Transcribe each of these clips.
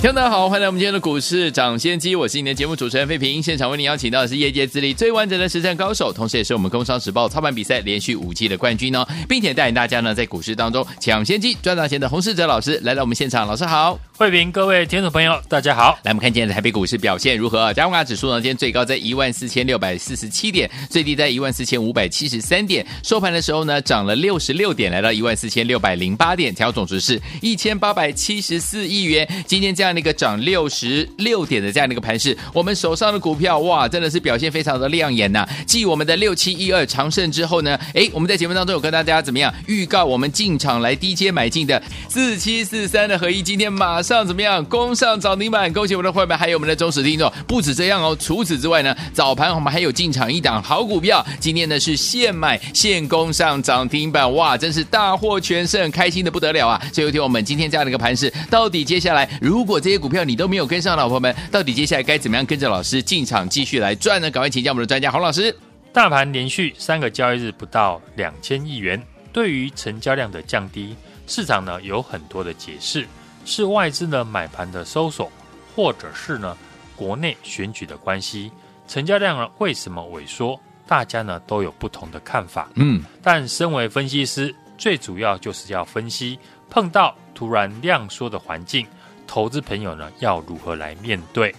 听众好，欢迎来我们今天的股市抢先机，我是你的节目主持人费平。现场为您邀请到的是业界资历最完整的实战高手，同时也是我们工商时报操盘比赛连续五季的冠军哦，并且带领大家呢在股市当中抢先机赚大钱的洪世哲老师来到我们现场，老师好。慧平，各位听众朋友，大家好。来，我们看今天的台北股市表现如何？加权指数呢，今天最高在一万四千六百四十七点，最低在一万四千五百七十三点。收盘的时候呢，涨了六十六点，来到一万四千六百零八点，成交总值是一千八百七十四亿元。今天这样样的一个涨六十六点的这样的一个盘势，我们手上的股票哇，真的是表现非常的亮眼呐、继我们的六七一二长胜之后呢，哎，我们在节目当中有跟大家怎么样预告我们进场来低阶买进的四七四三的合一，今天马上。怎么样？攻上涨停板，恭喜我们的会员，还有我们的忠实听众。不止这样哦，除此之外呢，早盘我们还有进场一档好股票，今天呢是现买现攻上涨停板，哇，真是大获全胜，开心的不得了啊！所以有听我们今天这样的一个盘势，到底接下来如果这些股票你都没有跟上，老婆们，到底接下来该怎么样跟着老师进场继续来赚呢？赶快请教我们的专家洪老师。大盘连续三个交易日不到两千亿元，对于成交量的降低，市场呢有很多的解释。是外资呢买盘的搜索，或者是呢国内选举的关系，成交量呢为什么萎缩？大家呢都有不同的看法。嗯，但身为分析师，最主要就是要分析碰到突然量缩的环境，投资朋友呢要如何来面对？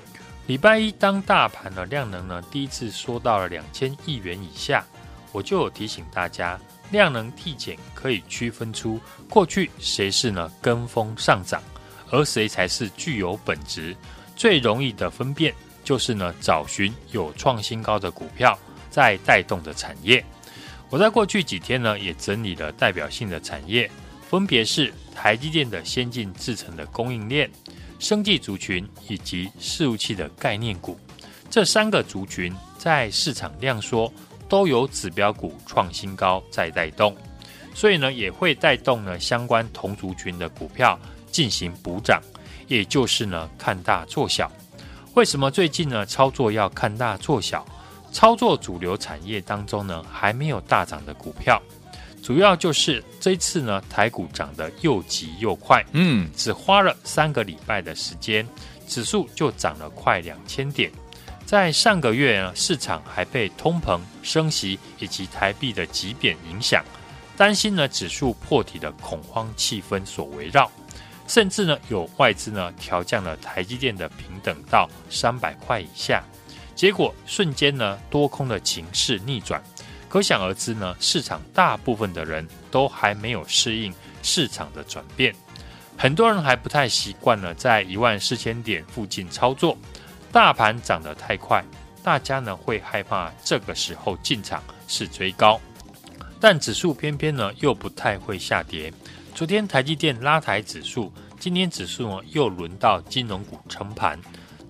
礼拜一当大盘的量能呢第一次缩到了两千亿元以下，我就有提醒大家。量能递减可以区分出过去谁是呢跟风上涨，而谁才是具有本质。最容易的分辨就是呢找寻有创新高的股票在带动的产业。我在过去几天呢也整理了代表性的产业，分别是台积电的先进制程的供应链、生技族群以及伺服器的概念股。这三个族群在市场量缩。都有指标股创新高在带动，所以呢也会带动呢相关同族群的股票进行补涨，也就是呢看大做小。为什么最近呢操作要看大做小？操作主流产业当中呢还没有大涨的股票，主要就是这次呢台股涨得又急又快，嗯，只花了三个礼拜的时间，指数就涨了快两千点。在上个月呢，市场还被通膨、升息以及台币的急贬影响，担心呢指数破底的恐慌气氛所围绕，甚至呢有外资呢调降了台积电的平等到三百块以下，结果瞬间呢多空的情势逆转，可想而知呢市场大部分的人都还没有适应市场的转变，很多人还不太习惯呢在一万四千点附近操作。大盘涨得太快，大家呢会害怕这个时候进场是追高，但指数偏偏呢又不太会下跌。昨天台积电拉抬指数，今天指数呢又轮到金融股撑盘，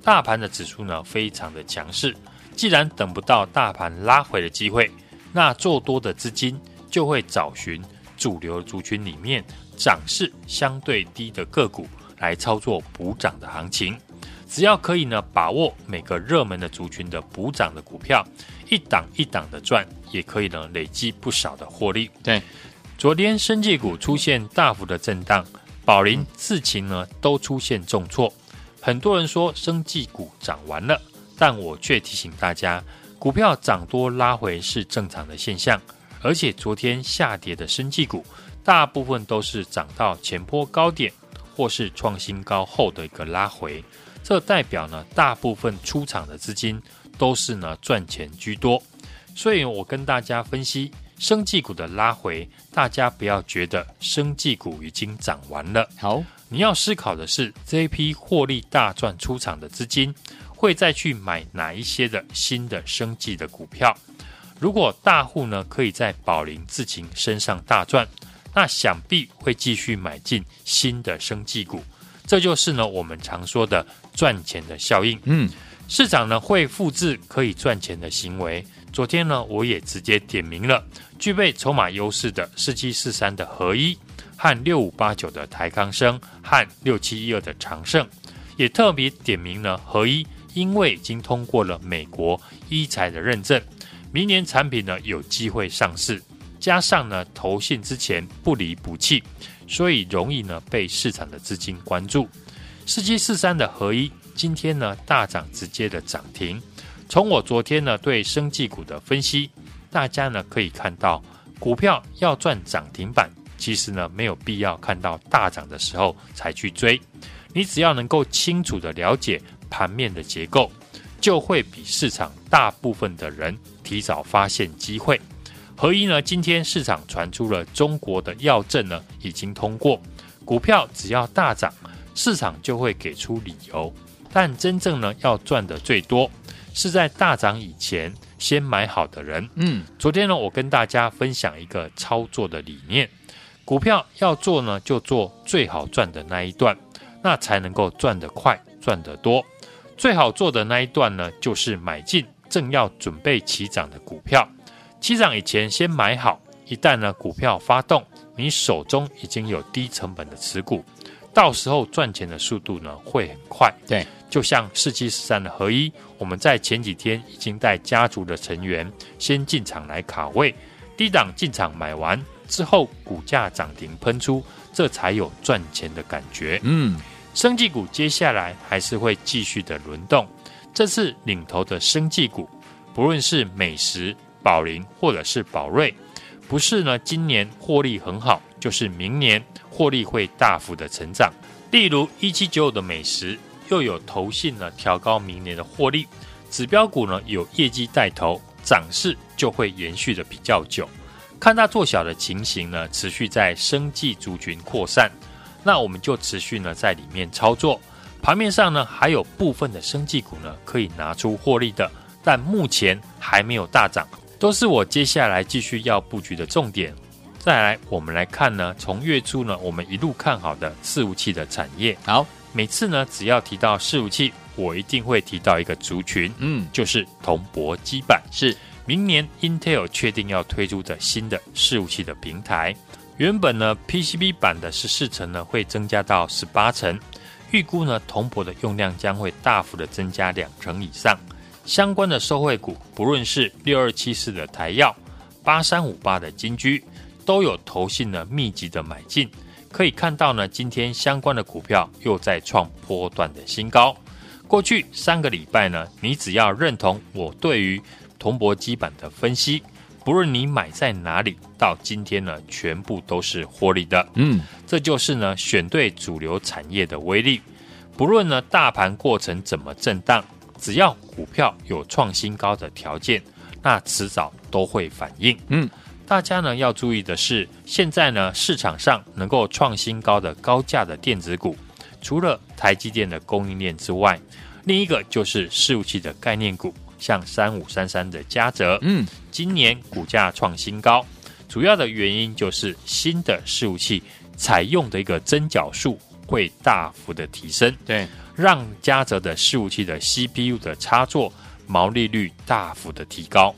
大盘的指数呢非常的强势。既然等不到大盘拉回的机会，那做多的资金就会找寻主流族群里面涨势相对低的个股来操作补涨的行情。只要可以呢，把握每个热门的族群的补涨的股票，一档一档的赚，也可以呢累积不少的获利。对，昨天生技股出现大幅的震荡，宝林、智勤呢都出现重挫。很多人说生技股涨完了，但我却提醒大家，股票涨多拉回是正常的现象，而且昨天下跌的生技股，大部分都是涨到前波高点或是创新高后的一个拉回。这代表呢，大部分出场的资金都是呢赚钱居多，所以我跟大家分析生技股的拉回，大家不要觉得生技股已经涨完了。好，你要思考的是这一批获利大赚出场的资金会再去买哪一些的新的生计的股票。如果大户呢可以在宝林自勤身上大赚，那想必会继续买进新的生技股。这就是呢我们常说的赚钱的效应。嗯，市场呢会复制可以赚钱的行为。昨天呢，我也直接点名了具备筹码优势的四七四三的合一和六五八九的台康生和六七一二的长盛，也特别点名了合一，因为已经通过了美国医材的认证，明年产品呢有机会上市，加上呢投信之前不离不弃，所以容易呢被市场的资金关注。四七四三的合一今天呢大涨，直接的涨停。从我昨天呢对生技股的分析，大家呢可以看到，股票要赚涨停板，其实呢没有必要看到大涨的时候才去追，你只要能够清楚的了解盘面的结构，就会比市场大部分的人提早发现机会。合一呢，今天市场传出了中国的药证呢已经通过，股票只要大涨，市场就会给出理由，但真正呢要赚的最多。是在大涨以前先买好的人。嗯，昨天呢，我跟大家分享一个操作的理念：股票要做呢，就做最好赚的那一段，那才能够赚得快、赚得多。最好做的那一段呢，就是买进正要准备起涨的股票，起涨以前先买好。一旦呢股票发动，你手中已经有低成本的持股，到时候赚钱的速度呢会很快。对。就像四七十三的合一，我们在前几天已经带家族的成员先进场来卡位，低档进场买完之后，股价涨停喷出，这才有赚钱的感觉。嗯，生技股接下来还是会继续的轮动，这次领头的生技股，不论是美食、宝林或者是宝瑞，不是呢今年获利很好，就是明年获利会大幅的成长。例如一七九五的美食。又有投信呢调高明年的获利，指标股呢有业绩带头，涨势就会延续的比较久。看它做小的情形呢，持续在生技族群扩散，那我们就持续呢在里面操作。盘面上呢还有部分的生技股呢可以拿出获利的，但目前还没有大涨，都是我接下来继续要布局的重点。再来，我们来看呢，从月初呢我们一路看好的伺服器的产业，好。每次呢，只要提到伺服器，我一定会提到一个族群，嗯，就是铜箔基板。是明年 Intel 确定要推出的新的伺服器的平台。原本呢，PCB 板的十四层呢会增加到十八层，预估呢，铜箔的用量将会大幅的增加两成以上。相关的受惠股，不论是六二七四的台燿、八三五八的金居，都有投信呢密集的买进。可以看到呢，今天相关的股票又在创波段的新高。过去三个礼拜呢，你只要认同我对于铜箔基板的分析，不论你买在哪里，到今天呢，全部都是获利的。嗯，这就是呢，选对主流产业的威力。不论呢，大盘过程怎么震荡，只要股票有创新高的条件，那迟早都会反应。嗯。大家呢要注意的是，现在呢市场上能够创新高的高价的电子股，除了台积电的供应链之外，另一个就是伺服器的概念股，像三五三三的嘉泽，嗯，今年股价创新高，主要的原因就是新的伺服器采用的一个增角数会大幅的提升，对，让嘉泽的伺服器的 CPU 的插座毛利率大幅的提高。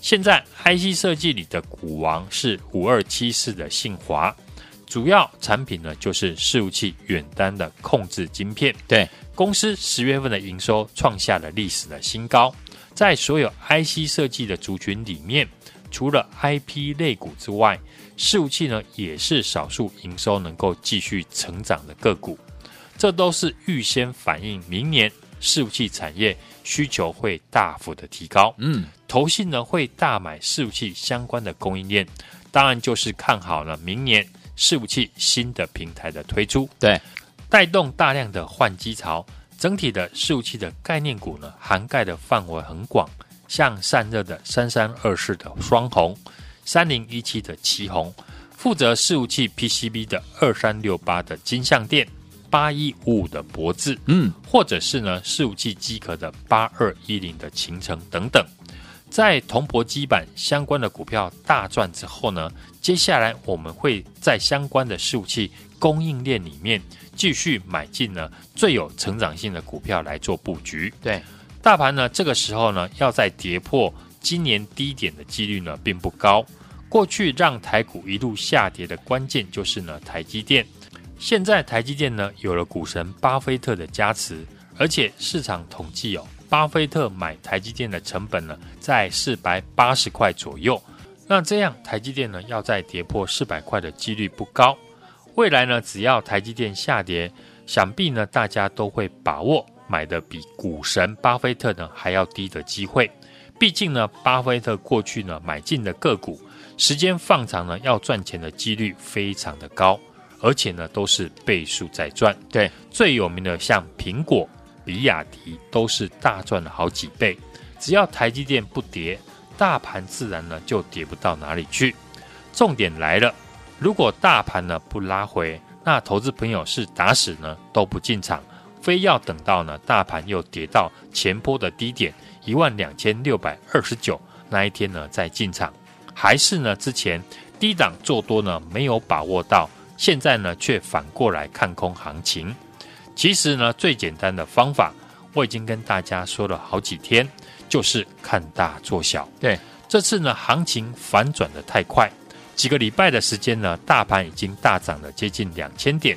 现在 IC 设计里的股王是五二七四的信华，主要产品呢就是伺服器远端的控制晶片。对，公司十月份的营收创下了历史的新高。在所有 IC 设计的族群里面，除了 IP 类股之外，伺服器呢也是少数营收能够继续成长的个股。这都是预先反映明年伺服器产业需求会大幅的提高。嗯。投信呢会大买伺服器相关的供应链，当然就是看好了明年伺服器新的平台的推出，对，带动大量的换机潮。整体的伺服器的概念股呢，涵盖的范围很广，像散热的三三二四的双红，三零一七的奇鋐，负责伺服器 PCB 的二三六八的金相电，八一五五的博智，嗯，或者是呢伺服器机壳的八二一零的秦城等等。在铜箔基板相关的股票大赚之后呢，接下来我们会在相关的伺服器供应链里面继续买进呢最有成长性的股票来做布局。对，大盘呢这个时候呢要再跌破今年低点的几率呢并不高。过去让台股一路下跌的关键就是呢台积电。现在台积电呢有了股神巴菲特的加持，而且市场统计哦，巴菲特买台积电的成本呢在四百八十块左右。那这样台积电呢要再跌破四百块的几率不高。未来呢只要台积电下跌，想必呢大家都会把握买的比股神巴菲特呢还要低的机会。毕竟呢巴菲特过去呢买进的个股，时间放长呢要赚钱的几率非常的高。而且呢，都是倍数在赚。对，最有名的像苹果、比亚迪，都是大赚了好几倍。只要台积电不跌，大盘自然呢就跌不到哪里去。重点来了，如果大盘呢不拉回，那投资朋友是打死呢都不进场，非要等到呢大盘又跌到前波的低点一万两千六百二十九那一天呢再进场，还是呢之前低档做多呢没有把握到？现在呢，却反过来看空行情。其实呢，最简单的方法，我已经跟大家说了好几天，就是看大做小。对，这次呢，行情反转的太快，几个礼拜的时间呢，大盘已经大涨了接近两千点，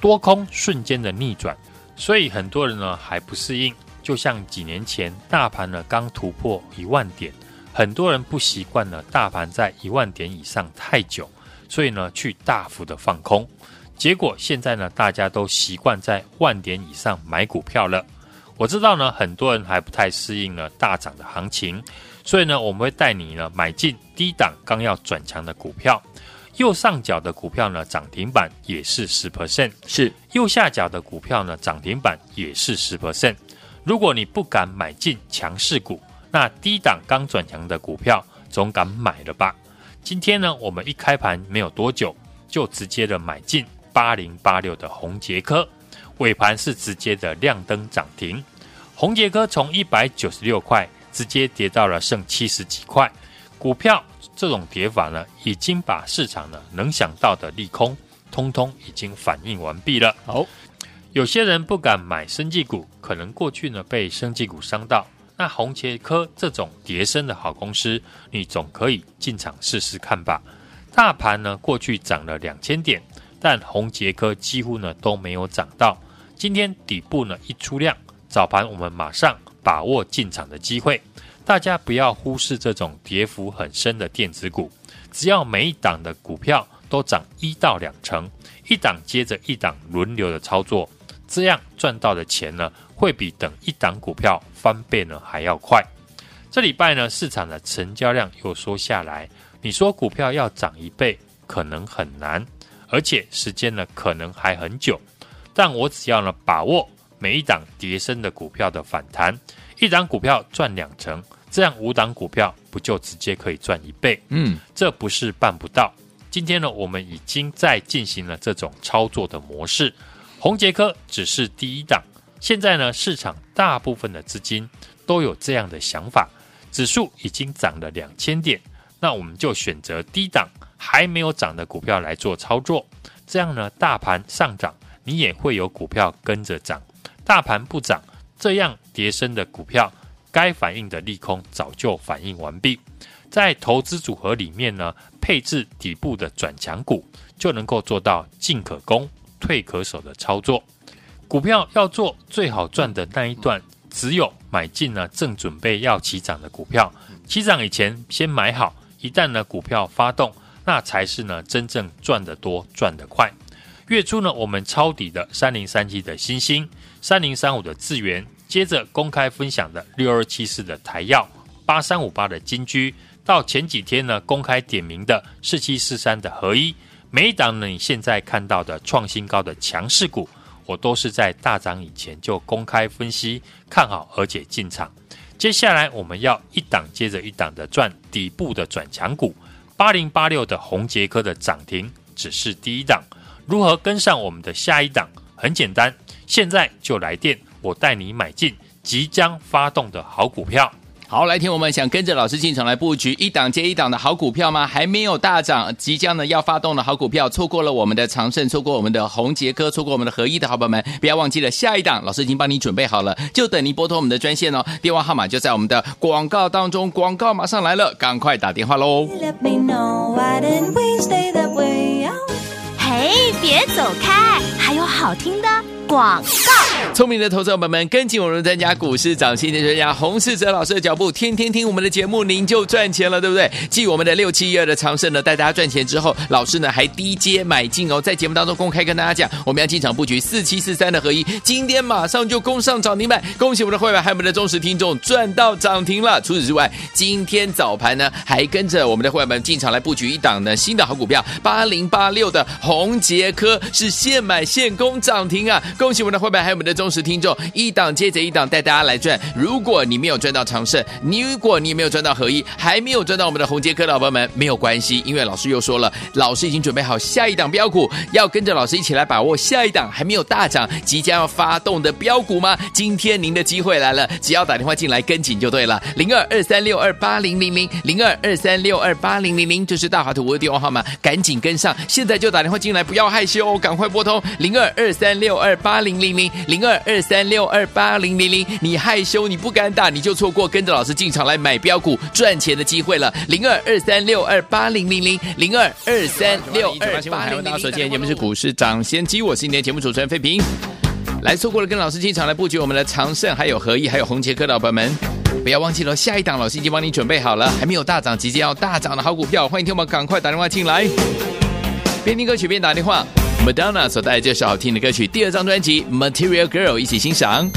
多空瞬间的逆转，所以很多人呢还不适应。就像几年前大盘呢刚突破一万点，很多人不习惯呢大盘在一万点以上太久。所以呢，去大幅的放空，结果现在呢，大家都习惯在万点以上买股票了。我知道呢，很多人还不太适应呢大涨的行情，所以呢，我们会带你呢买进低档刚要转强的股票。右上角的股票呢，涨停板也是十 percent，是右下角的股票呢，涨停板也是十 percent。如果你不敢买进强势股，那低档刚转强的股票总敢买了吧？今天呢，我们一开盘没有多久，就直接的买进八零八六的宏捷科，尾盘是直接的亮灯涨停。宏捷科从一百九十六块直接跌到了剩七十几块，股票这种跌法呢，已经把市场呢能想到的利空，通通已经反应完毕了。好，有些人不敢买生技股，可能过去呢被生技股伤到。那红捷科这种叠升的好公司，你总可以进场试试看吧。大盘呢过去涨了两千点，但红捷科几乎呢都没有涨到。今天底部呢一出量，早盘我们马上把握进场的机会。大家不要忽视这种跌幅很深的电子股，只要每一档的股票都涨一到两成，一档接着一档轮流的操作，这样赚到的钱呢，会比等一档股票翻倍呢还要快。这礼拜呢，市场的成交量又缩下来，你说股票要涨一倍可能很难，而且时间呢可能还很久。但我只要呢把握每一档跌升的股票的反弹，一档股票赚两成，这样五档股票不就直接可以赚一倍？嗯，这不是办不到。今天呢，我们已经在进行了这种操作的模式，红杰科只是第一档。现在呢，市场大部分的资金都有这样的想法，指数已经涨了两千点，那我们就选择低档还没有涨的股票来做操作。这样呢，大盘上涨，你也会有股票跟着涨；大盘不涨，这样跌升的股票，该反应的利空早就反应完毕。在投资组合里面呢，配置底部的转强股，就能够做到进可攻、退可守的操作。股票要做最好赚的那一段，只有买进了正准备要起涨的股票，起涨以前先买好，一旦呢股票发动，那才是呢真正赚得多、赚得快。月初呢，我们抄底的三零三七的欣兴，三零三五的智原，接着公开分享的六二七四的台耀，八三五八的金居，到前几天呢公开点名的四七四三的合一，每一档呢你现在看到的创新高的强势股。我都是在大涨以前就公开分析看好，而且进场。接下来我们要一档接着一档的赚底部的转强股。八零八六的宏捷科的涨停只是第一档，如何跟上我们的下一档？很简单，现在就来电，我带你买进即将发动的好股票。好，来听我们想跟着老师进场来布局一档接一档的好股票吗？还没有大涨，即将呢要发动的好股票，错过了我们的长盛，错过我们的宏捷科，错过我们的合一的好朋友们，不要忘记了下一档，老师已经帮你准备好了，就等你拨通我们的专线哦，电话号码就在我们的广告当中，广告马上来了，赶快打电话喽。哎，别走开，还有好听的广告。聪明的投资者朋友们，跟紧我们的专家股市涨先机专家洪世哲老师的脚步，天天听我们的节目，您就赚钱了，对不对？继我们的六七一二的长盛呢，带大家赚钱之后，老师呢还低阶买进哦，在节目当中公开跟大家讲，我们要进场布局四七四三的合一，今天马上就攻上涨停板，恭喜我们的会员还有我们的忠实听众赚到涨停了。除此之外，今天早盘呢还跟着我们的会员们进场来布局一档呢新的好股票八零八六的宏捷科是现买现攻涨停啊！恭喜我们的会员还有我们的。忠实听众，一档接着一档带大家来赚。如果你没有赚到长盛，你如果你没有赚到合一，还没有赚到我们的红杰科的老朋友们，没有关系，因为老师又说了，老师已经准备好下一档标股，要跟着老师一起来把握下一档还没有大涨、即将要发动的标股吗？今天您的机会来了，只要打电话进来跟紧就对了，零二二三六二八零零零零二二三六二八零零零，这是大华图的电话号码，赶紧跟上，现在就打电话进来，不要害羞，赶快拨通零二二三六二八零零零零二。二三六二八零零零，你害羞你不敢打，你就错过跟着老师进场来买标股赚钱的机会了。零二二三六二八零零零零二二三六二八零零零。大家所见节目是股市涨先机，我是今天节目主持人费平。来错过了跟老师进场来布局我们的长盛，还有合一，还有红杰科的朋友们，不要忘记了下一档老师已经帮你准备好了，还没有大涨，即将要大涨的好股票，欢迎听我们赶快打电话进来，边听歌曲边打电话。Madonna 所带来这首好听的歌曲，第二张专辑《Material Girl》，一起欣赏。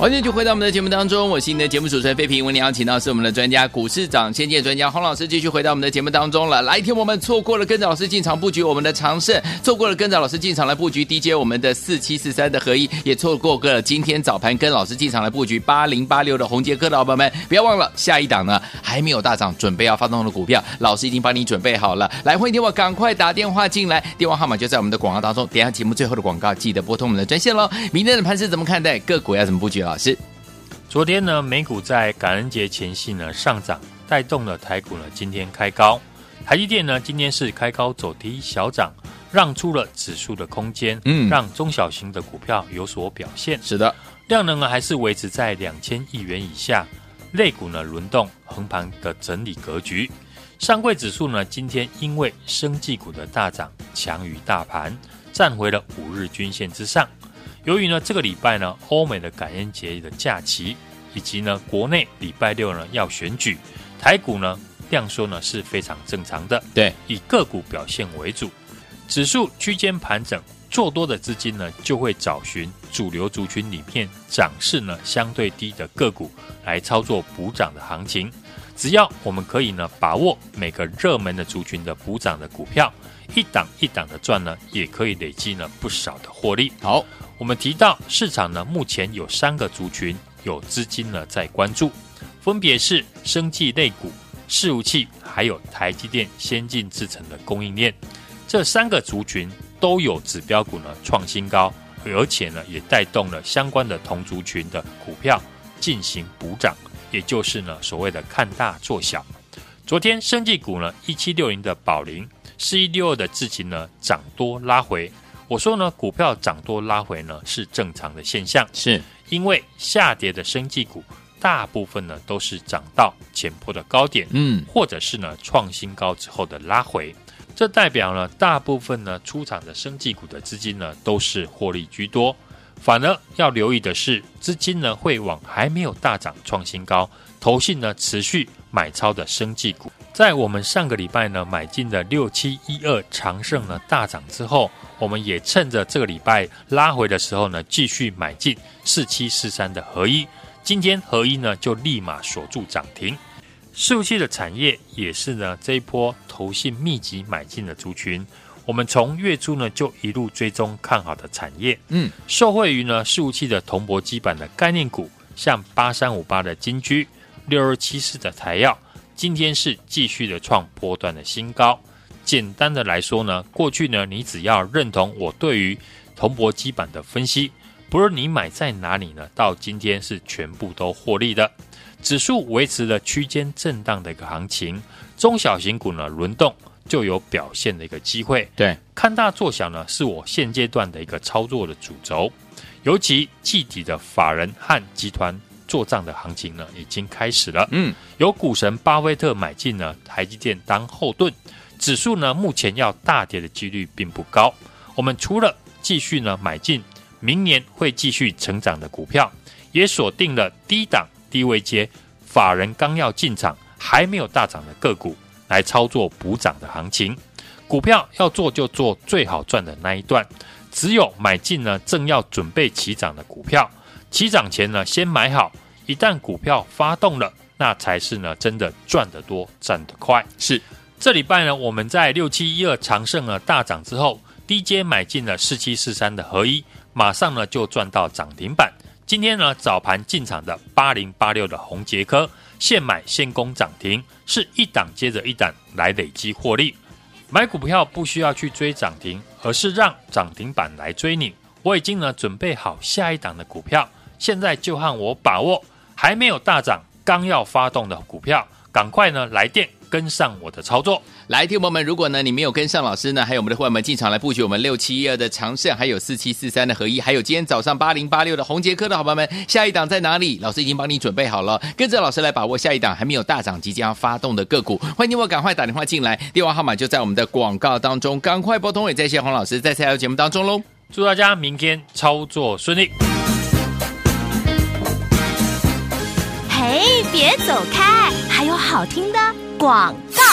欢迎就回到我们的节目当中，我是你的节目主持人费平。为你邀请到是我们的专家，股市长先见专家洪老师，继续回到我们的节目当中了。来，听我们错过了跟着老师进场布局我们的长盛，错过了跟着老师进场来布局 DJ 我们的四七四三的合一，也错过了今天早盘跟老师进场来布局八零八六的宏杰科的老板们，不要忘了下一档呢还没有大涨，准备要发动的股票，老师已经帮你准备好了。来，欢迎听我赶快打电话进来，电话号码就在我们的广告当中。点下节目最后的广告，记得拨通我们的专线喽。明天的盘势怎么看待？个股要怎么布局？老师？昨天呢，美股在感恩节前夕呢上涨，带动了台股呢今天开高。台积电呢今天是开高走低小涨，让出了指数的空间，嗯，让中小型的股票有所表现。是的，量能呢还是维持在两千亿元以下，类股呢轮动横盘的整理格局。上柜指数呢今天因为生技股的大涨，强于大盘，站回了五日均线之上。由于呢，这个礼拜呢，欧美的感恩节的假期，以及呢，国内礼拜六呢要选举，台股呢量缩呢是非常正常的。对，以个股表现为主，指数区间盘整，做多的资金呢就会找寻主流族群里面涨势呢相对低的个股来操作补涨的行情。只要我们可以呢把握每个热门的族群的补涨的股票，一档一档的赚呢，也可以累积呢不少的获利。好。我们提到市场呢，目前有三个族群有资金呢在关注，分别是生技类股、伺服器，还有台积电先进制程的供应链。这三个族群都有指标股呢创新高，而且呢也带动了相关的同族群的股票进行补涨，也就是呢所谓的看大做小。昨天生技股呢一七六零的宝林，四一六二的智勤呢涨多拉回。我说呢，股票涨多拉回呢是正常的现象，是。因为下跌的生技股大部分呢都是涨到前坡的高点，嗯，或者是呢创新高之后的拉回，这代表呢大部分呢出场的生技股的资金呢都是获利居多，反而要留意的是资金呢会往还没有大涨创新高，投信呢持续买超的生技股，在我们上个礼拜呢买进的六七一二长盛呢大涨之后。我们也趁着这个礼拜拉回的时候呢，继续买进四七四三的合一。今天合一呢就立马锁住涨停。伺服器的产业也是呢这一波投信密集买进的族群。我们从月初呢就一路追踪看好的产业，嗯，受惠于呢伺服器的铜箔基板的概念股，像八三五八的金居、六二七四的台燿，今天是继续的创波段的新高。简单的来说呢，过去呢，你只要认同我对于铜箔基板的分析，不论你买在哪里呢，到今天是全部都获利的。指数维持了区间震荡的一个行情，中小型股呢轮动就有表现的一个机会。对，看大做小呢，是我现阶段的一个操作的主轴。尤其季底的法人和集团做账的行情呢，已经开始了。嗯，有股神巴菲特买进呢台积电当后盾。指数呢，目前要大跌的几率并不高。我们除了继续呢买进明年会继续成长的股票，也锁定了低档低位接法人刚要进场还没有大涨的个股来操作补涨的行情。股票要做就做最好赚的那一段，只有买进呢正要准备起涨的股票，起涨前呢先买好，一旦股票发动了，那才是呢真的赚得多赚得快。是。这礼拜呢，我们在六七一二长盛了大涨之后，低阶买进了四七四三的合一，马上呢就赚到涨停板。今天呢早盘进场的八零八六的红杰科，现买现攻涨停，是一档接着一档来累积获利。买股票不需要去追涨停，而是让涨停板来追你。我已经呢准备好下一档的股票，现在就和我把握还没有大涨、刚要发动的股票，赶快呢来电。跟上我的操作，来，听友们，如果呢你没有跟上老师呢，还有我们的伙伴们进场来布局我们六七一二的长盛，还有四七四三的合一，还有今天早上八零八六的宏杰科的伙伴们，下一档在哪里？老师已经帮你准备好了，跟着老师来把握下一档还没有大涨即将要发动的个股。欢迎你我赶快打电话进来，电话号码就在我们的广告当中，赶快拨通。也在谢洪老师在下来的节目当中喽，祝大家明天操作顺利。嘿，别走开，还有好听的广告。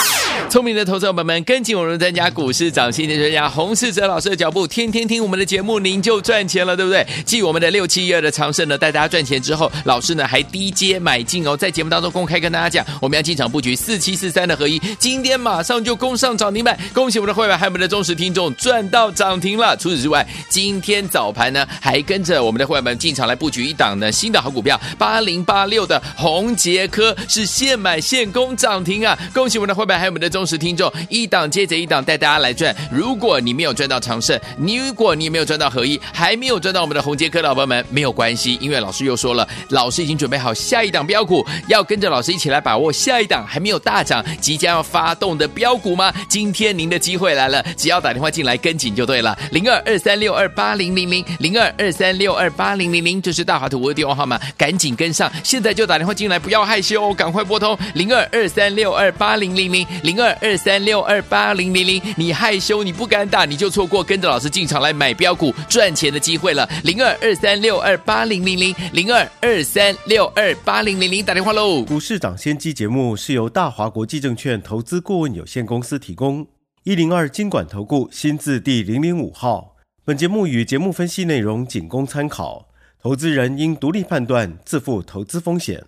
聪明的投资者朋友们，跟紧我们专家股市涨薪的专家洪世哲老师的脚步，天天听我们的节目，您就赚钱了，对不对？继我们的六七一二的长胜呢，带大家赚钱之后，老师呢还低阶买进哦，在节目当中公开跟大家讲，我们要进场布局四七四三的合一，今天马上就攻上涨停板，恭喜我们的会员还有我们的忠实听众赚到涨停了。除此之外，今天早盘呢还跟着我们的会员们进场来布局一档呢新的好股票八零八六的宏杰科是现买现攻涨停啊，恭喜我们的会员还有我们的。忠实听众，一档接着一档带大家来赚。如果你没有赚到长胜，你如果你没有赚到合一，还没有赚到我们的红杰科的老朋友们，没有关系，因为老师又说了，老师已经准备好下一档标股，要跟着老师一起来把握下一档还没有大涨、即将要发动的标股吗？今天您的机会来了，只要打电话进来跟紧就对了，零二二三六二八零零零零二二三六二八零零零，这是大华图的电话号码，赶紧跟上，现在就打电话进来，不要害羞，赶快拨通零二二三六二八零零零零二二。二三六二八零零零，你害羞你不敢打，你就错过跟着老师进场来买标股赚钱的机会了。零二二三六二八零零零零二二三六二八零零零，打电话喽！股市涨先机节目是由大华国际证券投资顾问有限公司提供，一零二经管投顾新字第零零五号。本节目与节目分析内容仅供参考，投资人应独立判断，自负投资风险。